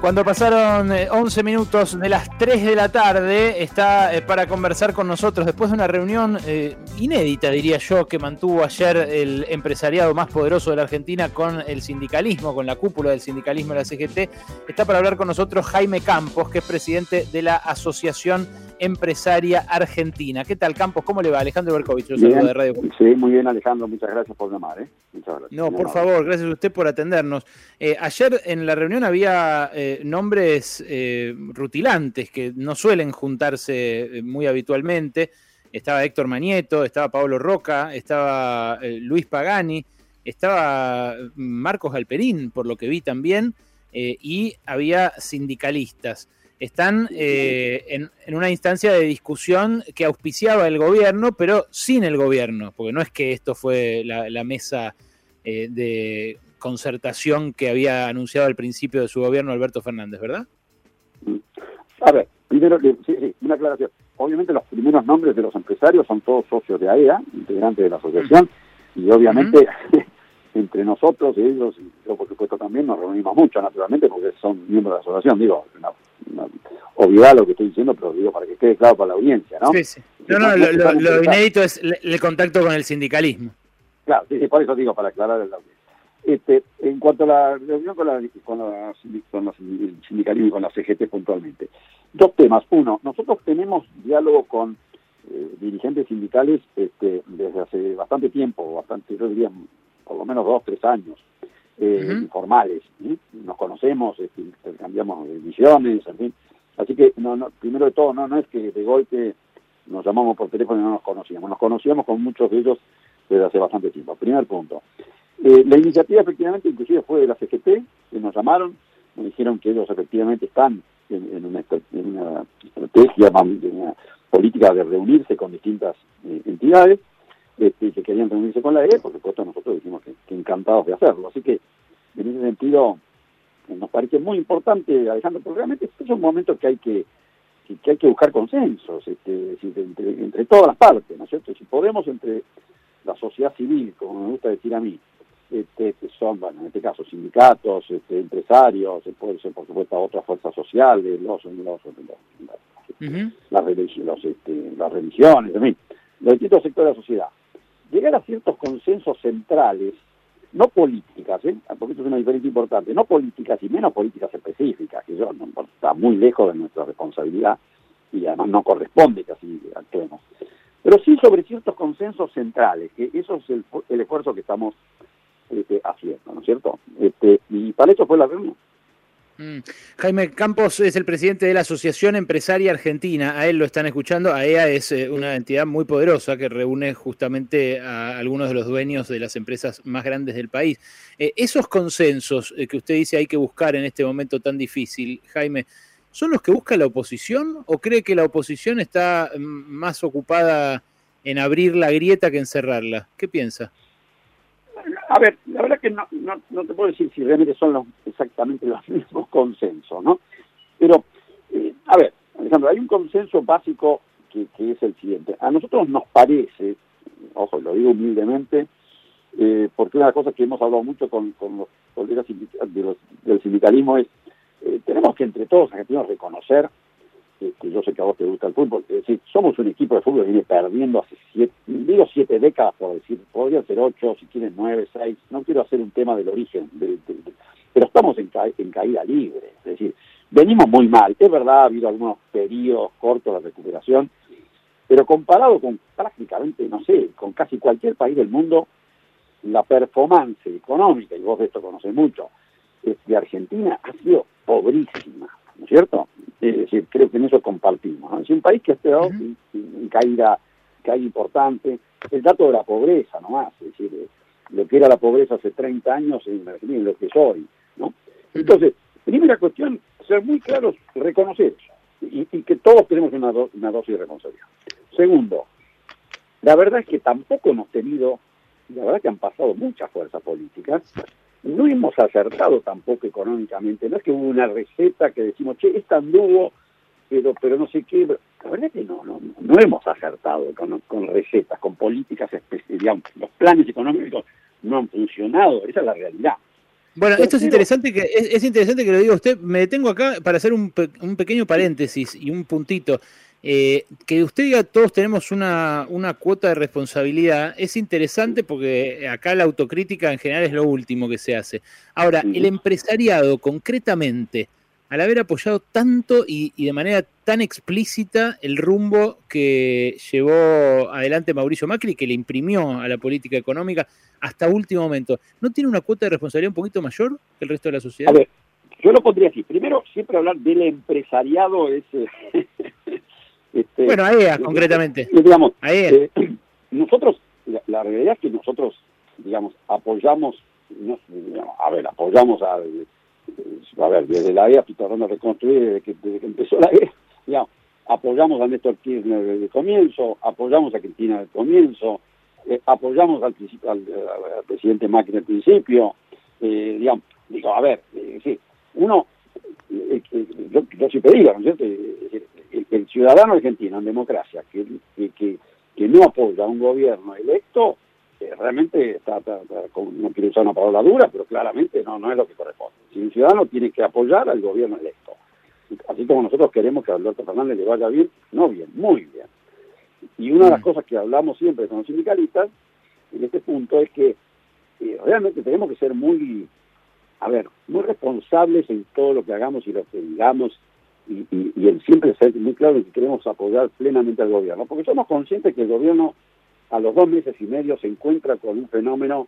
Cuando pasaron 11 eh, minutos de las 3 de la tarde, está eh, para conversar con nosotros después de una reunión eh, inédita, diría yo, que mantuvo ayer el empresariado más poderoso de la Argentina con el sindicalismo, con la cúpula del sindicalismo de la CGT. Está para hablar con nosotros Jaime Campos, que es presidente de la Asociación Empresaria Argentina. ¿Qué tal, Campos? ¿Cómo le va? Alejandro Berkovich, de Radio. Sí, muy bien, Alejandro. Muchas gracias por llamar. ¿eh? Muchas gracias. No, por favor, gracias a usted por atendernos. ayer en la reunión había nombres eh, rutilantes que no suelen juntarse eh, muy habitualmente. Estaba Héctor Manieto, estaba Pablo Roca, estaba eh, Luis Pagani, estaba Marcos Alperín, por lo que vi también, y había sindicalistas. Están en, una instancia de discusión que auspiciaba el gobierno, pero sin el gobierno, porque no es que esto fue la mesa de concertación que había anunciado al principio de su gobierno Alberto Fernández, ¿verdad? A ver, primero sí, sí, una aclaración. Obviamente los primeros nombres de los empresarios son todos socios de AEA, e integrantes de la asociación, y obviamente entre nosotros y ellos, y yo por supuesto también, nos reunimos mucho, naturalmente, porque son miembros de la asociación. Digo, una, obviedad lo que estoy diciendo, pero digo para que quede claro para la audiencia, ¿no? Sí, sí. No, no, lo, inédito es el, contacto con el sindicalismo. Claro, sí, por eso digo, para aclarar la audiencia. Este, en cuanto a la reunión con, la, con, los sindicalismo y con la CGT puntualmente, dos temas. Uno, nosotros tenemos diálogo con eh, dirigentes sindicales este, desde hace bastante tiempo, bastante, yo diría por lo menos dos, tres años, eh, informales. Nos conocemos, este, intercambiamos visiones, en fin. Así que, no, no, primero de todo, no, no es que de golpe nos llamamos por teléfono y no nos conocíamos. Nos conocíamos con muchos de ellos desde hace bastante tiempo. Primer punto. Eh, la iniciativa efectivamente inclusive fue de la CGT, que nos llamaron, nos dijeron que ellos efectivamente están en, una, estrategia, en una política de reunirse con distintas eh, entidades, este, que querían reunirse con la E, por supuesto nosotros dijimos que, encantados de hacerlo. Así que en ese sentido nos parece muy importante, Alejandro, porque realmente es un momento que hay que que, hay que buscar consensos este, entre, entre todas las partes, ¿no es cierto? Si podemos entre la sociedad civil, como me gusta decir a mí, este, que son, bueno, en este caso, sindicatos, este, empresarios, puede ser, por supuesto, otras fuerzas sociales, los, los, los, las, religiones, este, las religiones, en fin, los distintos sectores de la sociedad. Llegar a ciertos consensos centrales, no políticas, ¿eh? porque esto es una diferencia importante, no políticas y menos políticas específicas, que eso está muy lejos de nuestra responsabilidad y además no corresponde que así actuemos. Pero sí sobre ciertos consensos centrales, que eso es el, el esfuerzo que estamos este, haciendo, ¿no es cierto? Este, y para eso fue la reunión. Mm. Jaime Campos es el presidente de la Asociación Empresaria Argentina. A él lo están escuchando. AEA es eh, una entidad muy poderosa que reúne justamente a algunos de los dueños de las empresas más grandes del país. Eh, esos consensos eh, que usted dice hay que buscar en este momento tan difícil, Jaime, ¿son los que busca la oposición o cree que la oposición está mm, más ocupada en abrir la grieta que en cerrarla? ¿Qué piensa? A ver, la verdad que no, no, te puedo decir si realmente son los, exactamente los mismos consensos, ¿no? Pero, eh, a ver, Alejandro, hay un consenso básico que, es el siguiente. A nosotros nos parece, ojo, lo digo humildemente, eh, porque una de las cosas que hemos hablado mucho con, los colegas del sindicalismo es, eh, tenemos que entre todos argentinos reconocer que yo sé que a vos te gusta el fútbol, es decir, somos un equipo de fútbol que viene perdiendo hace siete, digo siete décadas por decir, podría ser ocho, si quieren nueve, seis, no quiero hacer un tema del origen, pero estamos en, en caída libre, es decir, venimos muy mal, es verdad, ha habido algunos periodos cortos de recuperación, pero comparado con prácticamente, no sé, con casi cualquier país del mundo, la performance económica, y vos de esto conocés mucho, de Argentina ha sido pobrísima, ¿no es cierto? Es decir, creo que en eso compartimos. Es un país que ha estado en, caída, caída importante. El dato de la pobreza nomás, es decir, eh, lo que era la pobreza hace 30 años en lo que es hoy. ¿no? Entonces, primera cuestión, ser muy claros, reconocer y, que todos tenemos una, una dosis de responsabilidad. Segundo, la verdad es que tampoco hemos tenido, la verdad que han pasado muchas fuerzas políticas no hemos acertado tampoco económicamente. No es que hubo una receta que decimos, che, es tan duro, pero, pero no sé qué. La verdad es que no, no, no hemos acertado con, recetas, con políticas especiales. Los planes económicos no han funcionado, esa es la realidad. Bueno, esto es interesante que es, interesante que lo diga usted. Me detengo acá para hacer un, un pequeño paréntesis y un puntito. Eh, que usted diga todos tenemos una, una, cuota de responsabilidad es interesante porque acá la autocrítica en general es lo último que se hace. Ahora, el empresariado concretamente, al haber apoyado tanto y, de manera tan explícita el rumbo que llevó adelante Mauricio Macri, que le imprimió a la política económica hasta último momento, ¿no tiene una cuota de responsabilidad un poquito mayor que el resto de la sociedad? A ver, yo lo pondría así. Primero, siempre hablar del empresariado es... Este, bueno, AEA concretamente. Digamos, eh, nosotros, la, realidad es que nosotros, digamos, apoyamos, a ver, apoyamos a, a ver, desde la EA tratando de reconstruir desde que, desde que empezó la EA, digamos, apoyamos a Néstor Kirchner desde el comienzo, apoyamos a Cristina desde el comienzo, eh, apoyamos al, al, presidente Macri el principio, eh, digamos, digo, a ver, sí, uno, yo, yo siempre digo, ¿no es cierto? el, ciudadano argentino en democracia que, que, que, no apoya a un gobierno electo, eh, realmente está, no quiero usar una palabra dura, pero claramente no, no es lo que corresponde. Si un ciudadano tiene que apoyar al gobierno electo, así como nosotros queremos que a Alberto Fernández le vaya bien, no bien, muy bien. Y una de las mm. cosas que hablamos siempre con los sindicalistas en este punto es que eh, realmente tenemos que ser muy, a ver, muy responsables en todo lo que hagamos y lo que digamos y, y, el siempre ser muy claro que queremos apoyar plenamente al gobierno, porque somos conscientes que el gobierno a los dos meses y medio se encuentra con un fenómeno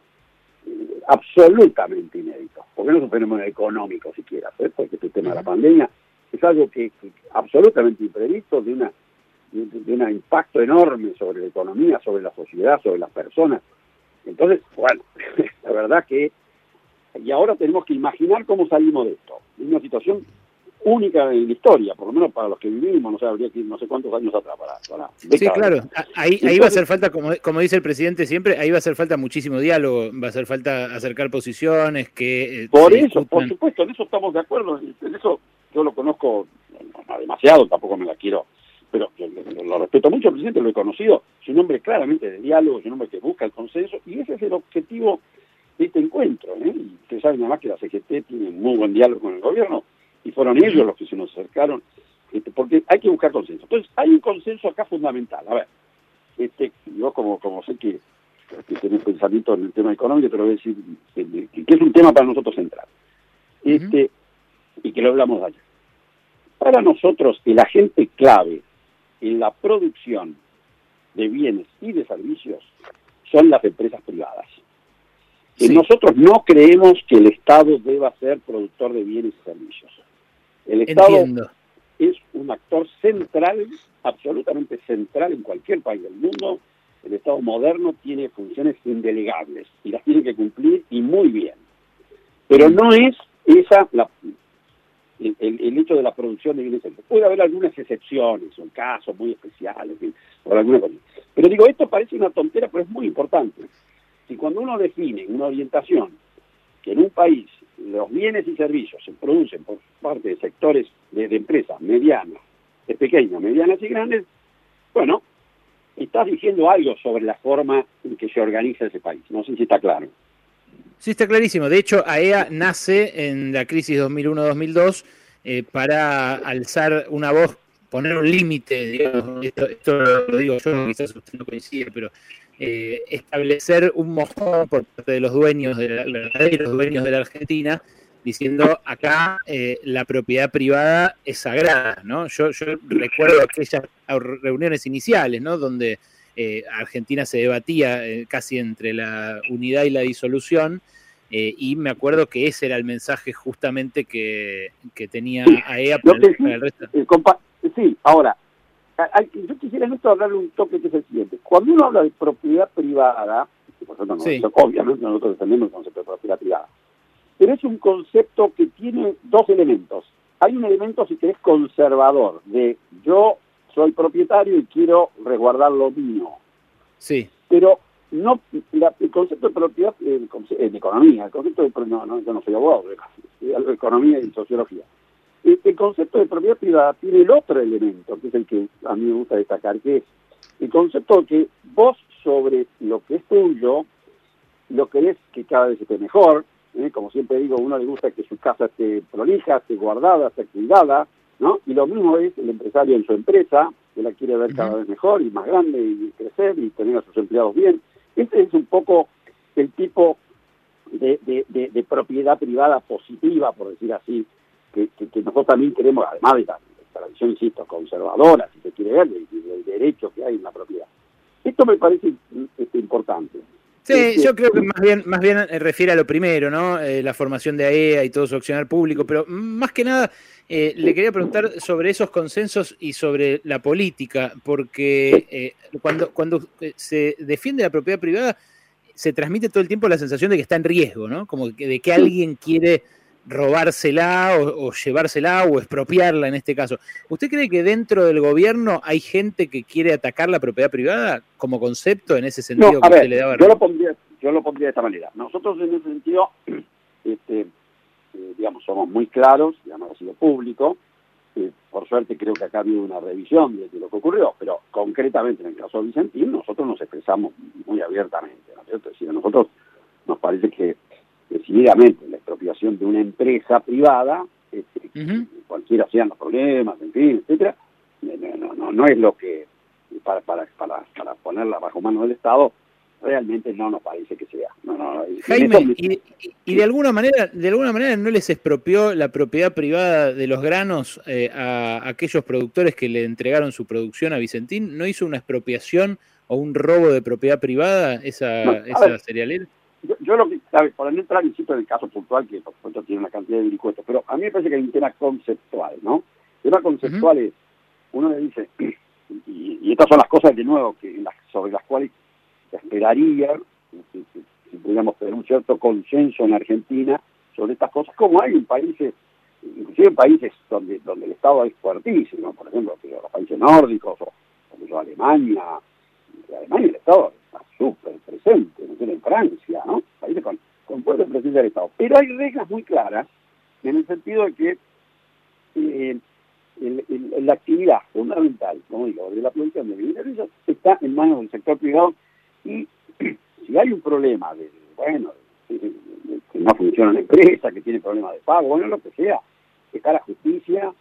eh, absolutamente inédito, porque no es un fenómeno económico siquiera, ¿eh? porque este tema de la pandemia es algo que, absolutamente imprevisto, de una de, un impacto enorme sobre la economía, sobre la sociedad, sobre las personas. Entonces, bueno, la verdad que y ahora tenemos que imaginar cómo salimos de esto. Es una situación única en la historia, por lo menos para los que vivimos, no sé, habría que ir no sé cuántos años atrás para, Sí, claro, ahí, ahí va a hacer falta, como, como dice el presidente siempre, ahí va a hacer falta muchísimo diálogo, va a hacer falta acercar posiciones, que... Eh, por eso, por supuesto, en eso estamos de acuerdo, en eso yo lo conozco, no demasiado, tampoco me la quiero, pero lo, respeto mucho, el presidente lo he conocido, es un hombre claramente de diálogo, es un hombre que busca el consenso, y ese es el objetivo este encuentro, ¿eh? y ustedes saben además que la CGT tiene muy buen diálogo con el gobierno, y fueron ellos los que se nos acercaron, este, porque hay que buscar consenso. Entonces, hay un consenso acá fundamental. A ver, este, yo como, como sé que, que un pensamiento en el tema económico, pero voy a decir que, es un tema para nosotros central. Este, y que lo hablamos ayer. Para nosotros, el agente clave en la producción de bienes y de servicios son las empresas privadas. Nosotros no creemos que el Estado deba ser productor de bienes y servicios. El Estado es un actor central, absolutamente central en cualquier país del mundo. El Estado moderno tiene funciones indelegables y las tiene que cumplir y muy bien. Pero no es esa la, el, hecho de la producción de bienes. Puede haber algunas excepciones, son casos muy especiales, por alguna cosa. Pero digo, esto parece una tontera, pero es muy importante. Si cuando uno define una orientación que en un país los bienes y servicios se producen por parte de sectores de, empresas medianas, de pequeñas, medianas y grandes, bueno, estás diciendo algo sobre la forma en que se organiza ese país. No sé si está claro. Sí, está clarísimo. De hecho, AEA na-se en la crisis 2001-2002 eh, para alzar una voz, poner un límite, esto, esto, lo digo yo, quizás usted no coincide, pero eh, establecer un mojón por parte de los dueños, de la, los dueños de la Argentina, diciendo acá eh, la propiedad privada es sagrada, ¿no? Yo, yo recuerdo aquellas reuniones iniciales, ¿no? Donde eh, Argentina se debatía casi entre la unidad y la disolución, y me acuerdo que ese era el mensaje justamente que, tenía AEA para, el, resto. sí, ahora, yo quisiera en esto hablarle un toque que es el siguiente. Cuando uno habla de propiedad privada, obviamente nosotros defendemos el concepto de propiedad privada, pero es un concepto que tiene dos elementos. Hay un elemento, si querés, conservador, de yo soy propietario y quiero resguardar lo mío. Sí. Pero no el concepto de propiedad en economía, el concepto de no, no, yo no soy abogado, de economía y sociología. El concepto de propiedad privada tiene el otro elemento, que es el que a mí me gusta destacar, que es el concepto de que vos sobre lo que es tuyo, lo querés que cada vez esté mejor, ¿eh? como siempre digo, a uno le gusta que su casa esté prolija, esté guardada, esté cuidada, ¿no? Y lo mismo es el empresario en su empresa, que la quiere ver cada vez mejor y más grande y crecer y tener a sus empleados bien. Este es un poco el tipo de, de, propiedad privada positiva, por decir así, que, nosotros también queremos, además de la, tradición, insisto, conservadora, si se quiere ver, del derecho que hay en la propiedad. Esto me parece este, importante. Sí, yo creo que más bien, más bien eh, refiere a lo primero, ¿no? Eh, la formación de AEA e y todo su accionar público, pero más que nada eh, le quería preguntar sobre esos consensos y sobre la política, porque cuando, cuando se defiende la propiedad privada, se transmite todo el tiempo la sensación de que está en riesgo, ¿no? Como que, de que alguien quiere robársela o, llevársela o expropiarla en este caso. ¿Usted cree que dentro del gobierno hay gente que quiere atacar la propiedad privada como concepto en ese sentido que usted le daba? Yo lo, pondría, yo lo pondría de esta manera. Nosotros en ese sentido, este, eh, digamos, somos muy claros, digamos, ha sido público. Eh, por suerte creo que acá ha habido una revisión de, lo que ocurrió, pero concretamente en el caso de Vicentín nosotros nos expresamos muy abiertamente, ¿no es cierto? Es decir, a nosotros nos parece que decididamente la expropiación de una empresa privada, este, cualquiera sean los problemas, en fin, etcétera, no, no, no, es lo que, para, para, para, para ponerla bajo mano del Estado, realmente no nos parece que sea. Jaime, y, de alguna manera, de alguna manera no les expropió la propiedad privada de los granos eh, a aquellos productores que le entregaron su producción a Vicentín, ¿no hizo una expropiación o un robo de propiedad privada esa, esa cerealera? Yo, lo que, ¿sabes? Para no entrar, insisto, en el caso puntual, que por supuesto tiene una cantidad de vericuetos, pero a mí me parece que hay un tema conceptual, ¿no? El tema conceptual es, uno le dice, y, estas son las cosas de nuevo que sobre las cuales esperaría, si, si, pudiéramos tener un cierto consenso en Argentina sobre estas cosas, como hay en países, inclusive en países donde, donde el Estado es fuertísimo, por ejemplo, los países nórdicos, o, o Alemania, en Alemania el Estado está súper presente, Francia, ¿no? Países con, con fuerte presencia del Estado. Pero hay reglas muy claras en el sentido de que eh, la actividad fundamental, como digo, de la producción de bienes está en manos del sector privado y si hay un problema de, bueno, que no funciona la empresa, que tiene problemas de pago, bueno, lo que sea, está la justicia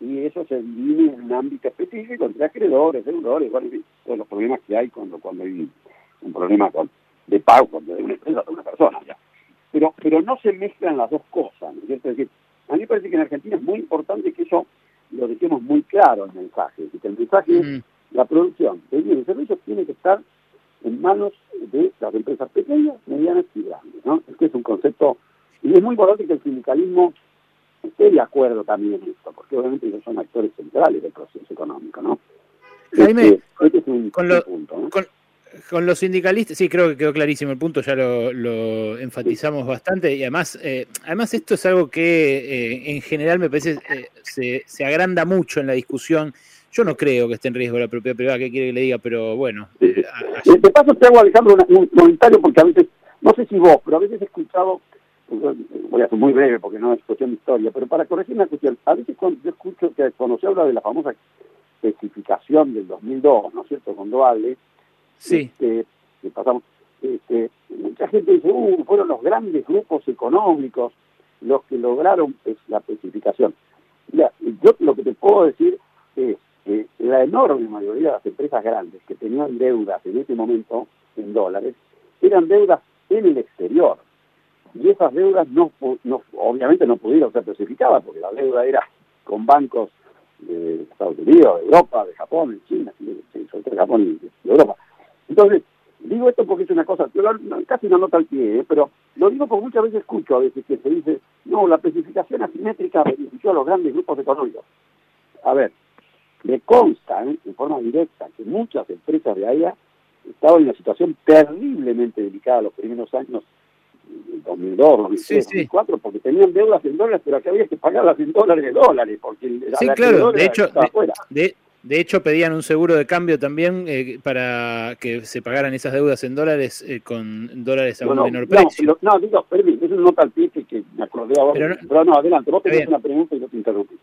y eso se divide en un ámbito específico entre acreedores, deudores, bueno, todos los problemas que hay cuando, cuando hay un problema con, de pago de una empresa de una persona. Ya. Pero, pero no se mezclan las dos cosas, ¿no es cierto? Es decir, a mí me parece que en Argentina es muy importante que eso lo dejemos muy claro el mensaje, que el mensaje es la producción de bienes y servicios tiene que estar en manos de las empresas pequeñas, medianas y grandes, ¿no? Es que es un concepto, y es muy importante que el sindicalismo esté de acuerdo también en esto, porque obviamente ellos son actores centrales del proceso económico, ¿no? Jaime, este, este es un, punto, ¿no? con, los sindicalistas, sí, creo que quedó clarísimo el punto, ya lo, enfatizamos bastante, y además, eh, además esto es algo que eh, en general me parece eh, se, se, agranda mucho en la discusión. Yo no creo que esté en riesgo la propiedad privada, ¿qué quiere que le diga? Pero bueno. de paso te hago, Alejandro, un comentario, porque a veces, no sé si vos, pero a veces he escuchado voy a ser muy breve porque no es cuestión de historia, pero para corregir una cuestión, a veces cuando yo escucho que cuando se habla de la famosa especificación del 2002, ¿no es cierto?, con Doale, sí. Este, que pasamos, este, mucha gente dice, uh, fueron los grandes grupos económicos los que lograron la especificación. Mira, yo lo que te puedo decir es que la enorme mayoría de las empresas grandes que tenían deudas en ese momento en dólares, eran deudas en el exterior y esas deudas no, no obviamente no pudieron ser especificadas porque la deuda era con bancos de Estados Unidos, de Europa, de Japón, de China, sobre todo de Japón y de Europa. Entonces, digo esto porque es una cosa, casi no nota al pie, ¿eh? pero lo digo porque muchas veces escucho a veces que se dice, no, la especificación asimétrica benefició a los grandes grupos económicos. A ver, me consta ¿eh? en forma directa que muchas empresas de AIA estaban en una situación terriblemente delicada los primeros años 2002, 2003, 2004, porque tenían deudas en dólares, pero acá había que pagarlas en dólares de dólares, porque sí, claro, de hecho, de, de, hecho pedían un seguro de cambio también eh, para que se pagaran esas deudas en dólares eh, con dólares a un menor precio. No, digo, permíteme, es un nota al pie que, me acordé ahora. Pero no, adelante, vos tenés una pregunta y no te interrumpí.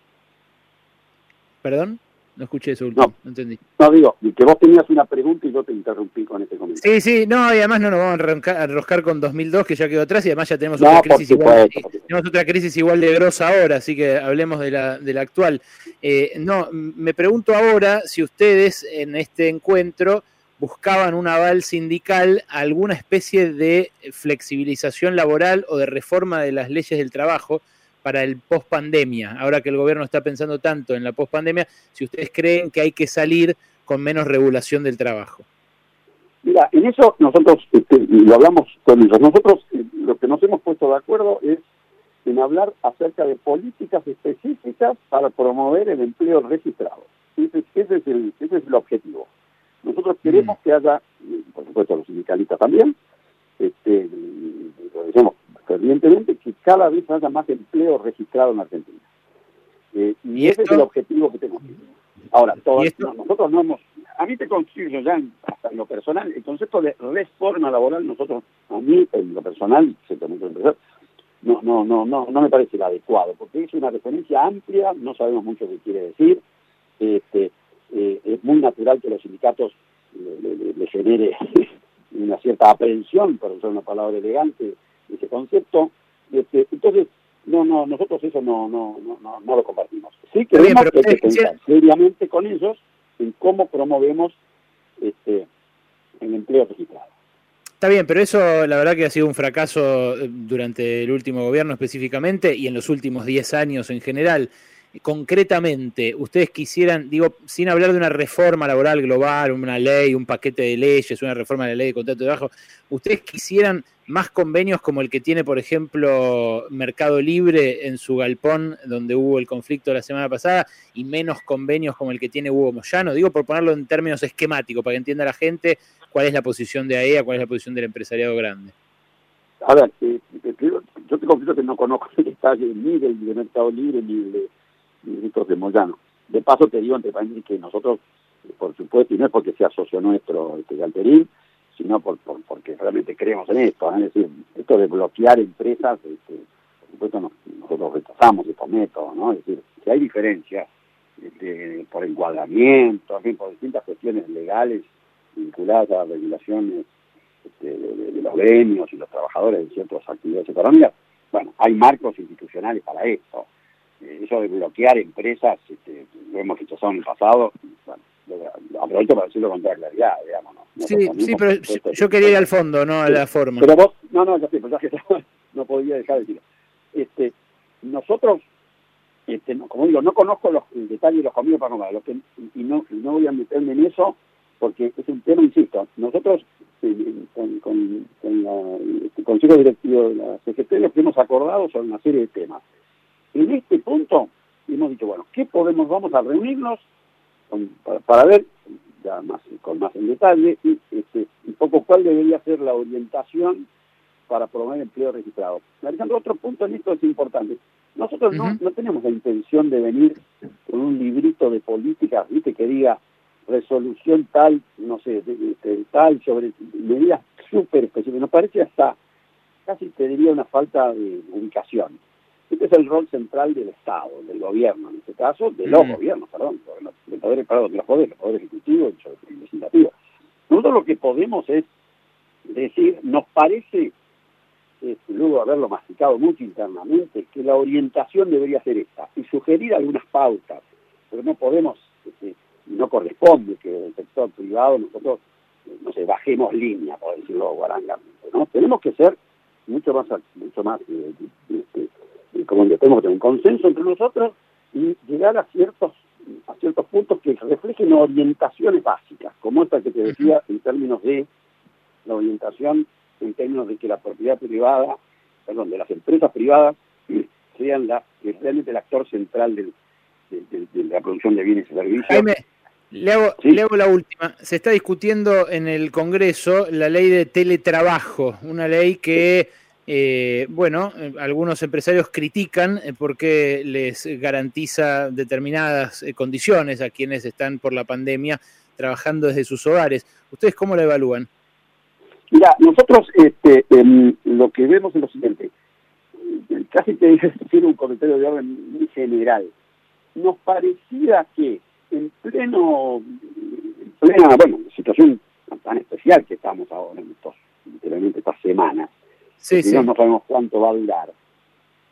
¿Perdón? No escuché eso último, no, entendí. No, digo, que vos tenías una pregunta y yo te interrumpí con este comentario. Sí, sí, no, y además no nos vamos a enroscar con 2002, que ya quedó atrás, y además ya tenemos otra crisis igual, tenemos otra crisis igual de grosa ahora, así que hablemos de la, de la actual. Eh, no, me pregunto ahora si ustedes en este encuentro buscaban un aval sindical alguna especie de flexibilización laboral o de reforma de las leyes del trabajo para el post pandemia. Ahora que el gobierno está pensando tanto en la post pandemia, si ustedes creen que hay que salir con menos regulación del trabajo. Mira, en eso nosotros este, lo hablamos con ellos. Nosotros eh, lo que nos hemos puesto de acuerdo es en hablar acerca de políticas específicas para promover el empleo registrado. Ese, ese es, el, ese es el objetivo. Nosotros queremos que haya, por supuesto los sindicalistas también, este, lo decimos evidentemente que cada vez haya más empleo registrado en Argentina. Eh, y, ese es el objetivo que tenemos. Ahora, nosotros no hemos, a mí te consigo ya hasta en lo personal, el concepto de reforma laboral, nosotros, a mí en lo personal, no, no, no, no, no me parece el adecuado, porque es una referencia amplia, no sabemos mucho qué quiere decir, este, eh, es muy natural que los sindicatos le, genere una cierta aprehensión, por usar una palabra elegante, ese concepto. Este, entonces, no, no, nosotros eso no, no, no, no, lo compartimos. Sí que que pensar seriamente con ellos en cómo promovemos este, el empleo registrado. Está bien, pero eso la verdad que ha sido un fracaso eh, durante el último gobierno específicamente y en los últimos 10 años en general concretamente ustedes quisieran, digo, sin hablar de una reforma laboral global, una ley, un paquete de leyes, una reforma de la ley de contrato de trabajo, ustedes quisieran más convenios como el que tiene, por ejemplo, Mercado Libre en su galpón, donde hubo el conflicto la semana pasada, y menos convenios como el que tiene Hugo Moyano, digo por ponerlo en términos esquemáticos, para que entienda la gente cuál es la posición de AEA, cuál es la posición del empresariado grande. A ver, eh, eh, yo te confieso que no conozco el detalle ni del Mercado Libre ni de ministros de Moyano. De paso te digo entre paréntesis que nosotros, por supuesto, y no es porque sea socio nuestro este Galperín, sino por, porque realmente creemos en esto, ¿eh? es decir, esto de bloquear empresas, este, por supuesto nosotros rechazamos estos métodos, ¿no? Es decir, que hay diferencias este, por encuadramiento, por distintas cuestiones legales vinculadas a regulaciones este, de, los gremios y los trabajadores de ciertas actividades económicas, bueno, hay marcos institucionales para esto. Eh, eso de bloquear empresas, lo hemos rechazado en el pasado, bueno, aprovecho para decirlo con toda claridad, digamos. ¿no? Sí, sí, pero yo, quería ir al fondo, no a la forma. Pero vos, no, no, ya sé, pues ya que no podía dejar de decirlo. Este, nosotros, este, como digo, no conozco los detalles de los convenios para lo que, y, no, no voy a meterme en eso, porque es un tema, insisto, nosotros eh, con, con, con la, el Consejo Directivo de la CGT lo que hemos acordado son una serie de temas en este punto hemos dicho, bueno, ¿qué podemos? Vamos a reunirnos para, ver, ya más con más en detalle, y, este, un poco cuál debería ser la orientación para promover empleo registrado. Alejandro, otro punto en esto es importante. Nosotros no, no tenemos la intención de venir con un librito de políticas, viste, que diga resolución tal, no sé, de, tal, sobre medidas súper específicas. Nos parece hasta, casi te diría una falta de ubicación. Este es el rol central del Estado, del gobierno, en este caso, de los gobiernos, perdón, de poderes, perdón, de los poderes, el poder ejecutivo y el legislativo. Nosotros lo que podemos es decir, nos parece, eh, luego de haberlo masticado mucho internamente, que la orientación debería ser esta, y sugerir algunas pautas, pero no podemos, este, no corresponde que el sector privado nosotros, no sé, bajemos línea, por decirlo guarangamente, ¿no? Tenemos que ser mucho más, mucho más eh, este, como que tenemos que tener un consenso entre nosotros y llegar a ciertos a ciertos puntos que reflejen orientaciones básicas, como esta que te decía en términos de la orientación, en términos de que la propiedad privada, perdón, de las empresas privadas sean la, realmente el actor central de, la producción de bienes y servicios. Jaime, le hago, le hago la última. Se está discutiendo en el Congreso la ley de teletrabajo, una ley que eh, bueno, eh, algunos empresarios critican eh, porque les garantiza determinadas condiciones a quienes están por la pandemia trabajando desde sus hogares. ¿Ustedes cómo lo evalúan? Mira, nosotros este, lo que vemos es lo siguiente. Casi te decir un comentario de orden muy general. Nos parecía que en pleno, en plena, bueno, situación tan especial que estamos ahora en estos, literalmente estas semanas, sí, sí. no sabemos cuánto va a durar,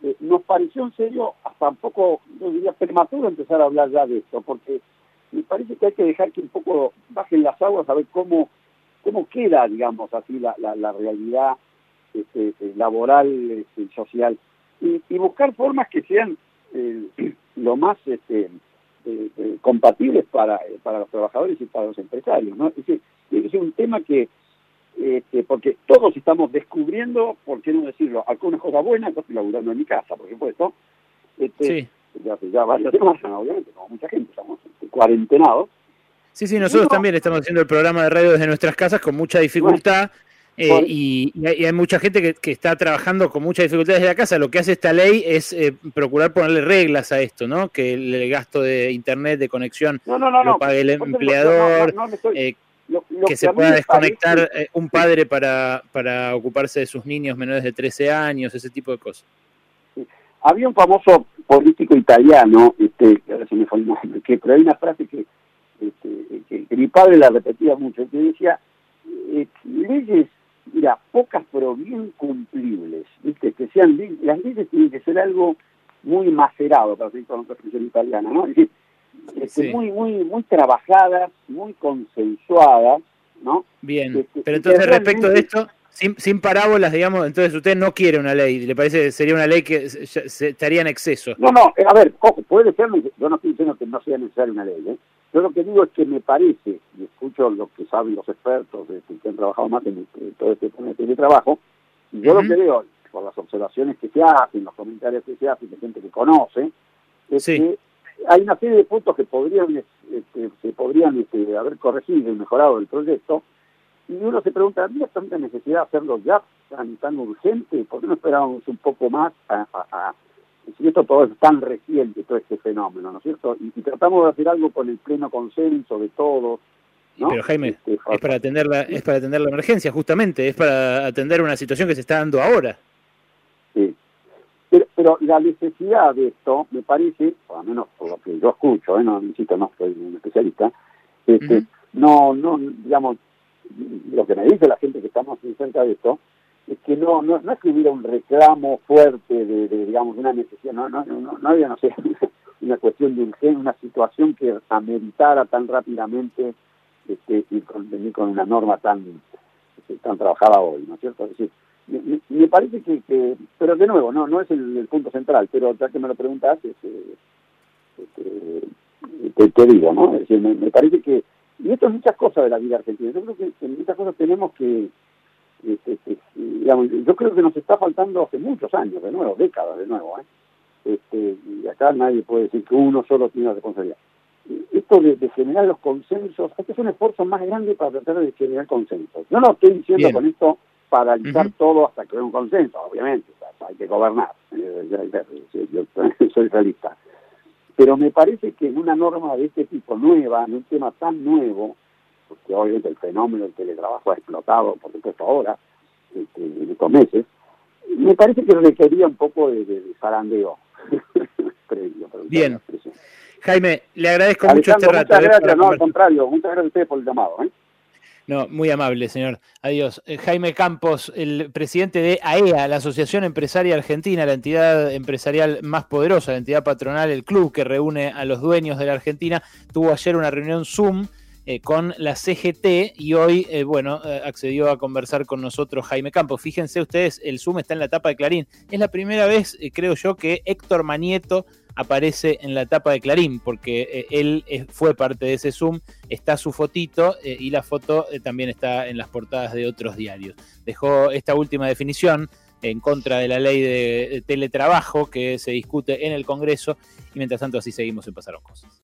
eh, nos pareció en serio hasta un poco, yo diría, prematuro empezar a hablar ya de esto, porque me parece que hay que dejar que un poco bajen las aguas a ver cómo, cómo queda, digamos, así la, la, realidad este, eh, laboral este, y social, y, buscar formas que sean eh, lo más este, compatibles para, para los trabajadores y para los empresarios. ¿no? Es, es un tema que este, porque todos estamos descubriendo, por qué no decirlo, algunas cosas buenas, yo estoy laburando en mi casa, por supuesto, este, sí. ya ya varias semanas, obviamente, como mucha gente, estamos este, cuarentenados. Sí, sí, nosotros también estamos haciendo el programa de radio desde nuestras casas con mucha dificultad. Eh, y, hay, mucha gente que, está trabajando con mucha dificultad desde la casa. Lo que hace esta ley es eh, procurar ponerle reglas a esto, ¿no? Que el, gasto de internet, de conexión, lo pague el empleador, eh, que se pueda desconectar eh, un padre para, para ocuparse de sus niños menores de 13 años, ese tipo de cosas. Había un famoso político italiano, este, que ahora se me fue el nombre, que, pero hay una frase que, este, que, mi padre la repetía mucho, que decía, eh, leyes, mira, pocas pero bien cumplibles, ¿viste? que sean las leyes tienen que ser algo muy macerado, para decir con otra expresión italiana, ¿no? Este, muy, muy, muy trabajadas, muy consensuadas, ¿no? Bien, este, pero entonces respecto de esto, sin, sin parábolas, digamos, entonces usted no quiere una ley, ¿le parece que sería una ley que estaría en exceso? No, no, eh, a ver, puede ser, yo no estoy diciendo que no sea necesaria una ley, ¿eh? Yo lo que digo es que me parece, y escucho lo que saben los expertos que han trabajado más en, todo este tema de trabajo, y yo lo que veo, por las observaciones que se hacen, los comentarios que se hacen de gente que conoce, es que hay una serie de puntos que podrían este, se podrían este, haber corregido y mejorado el proyecto y uno se pregunta, ¿había tanta necesidad de hacerlo ya tan tan urgente? ¿Por qué no esperábamos un poco más a, si esto todo es tan reciente, todo este fenómeno, ¿no es cierto? Y, tratamos de hacer algo con el pleno consenso de todos. Pero Jaime, este, es para atender la, es para atender la emergencia, justamente, es para atender una situación que se está dando ahora. Pero, la necesidad de esto, me parece, por lo menos por lo que yo escucho, ¿eh? no necesito, no soy un especialista, este, no, no, digamos, lo que me dice la gente que estamos cerca de esto, es que no, no, no es que hubiera un reclamo fuerte de, digamos, una necesidad, no, no, no, no había, no sé, una cuestión de urgencia, una situación que ameritara tan rápidamente este, y con, venir con una norma tan, este, tan trabajada hoy, ¿no es cierto? Es decir, me, parece que, pero de nuevo, no no es el, punto central, pero ya que me lo preguntas, este, este, te, digo, ¿no? Es decir, me, parece que, y esto es muchas cosas de la vida argentina, yo creo que en muchas cosas tenemos que, este, digamos, yo creo que nos está faltando hace muchos años, de nuevo, décadas de nuevo, ¿eh? Este, y acá nadie puede decir que uno solo tiene la responsabilidad. Esto de, generar los consensos, este es un esfuerzo más grande para tratar de generar consensos. Yo no estoy diciendo con esto paralizar todo hasta que haya un consenso, obviamente, hay que gobernar, eh, yo soy realista. Pero me parece que en una norma de este tipo nueva, en un tema tan nuevo, porque obviamente el fenómeno del teletrabajo ha explotado, por supuesto ahora, este, en estos meses, me parece que requería un poco de, de, previo. Bien. Jaime, le agradezco mucho este rato. Muchas ¿eh? gracias, no, al contrario, muchas gracias a ustedes por el llamado. ¿eh? No, muy amable, señor. Adiós. Eh, Jaime Campos, el presidente de AEA, e la Asociación Empresaria Argentina, la entidad empresarial más poderosa, la entidad patronal, el club que reúne a los dueños de la Argentina, tuvo ayer una reunión Zoom eh, con la CGT y hoy, eh, bueno, accedió a conversar con nosotros Jaime Campos. Fíjense ustedes, el Zoom está en la tapa de Clarín. Es la primera vez, creo yo, que Héctor Manieto aparece en la tapa de Clarín, porque eh, él eh, fue parte de ese Zoom, está su fotito eh, y la foto también está en las portadas de otros diarios. Dejó esta última definición en contra de la ley de teletrabajo que se discute en el Congreso y mientras tanto así seguimos en Pasaron Cosas.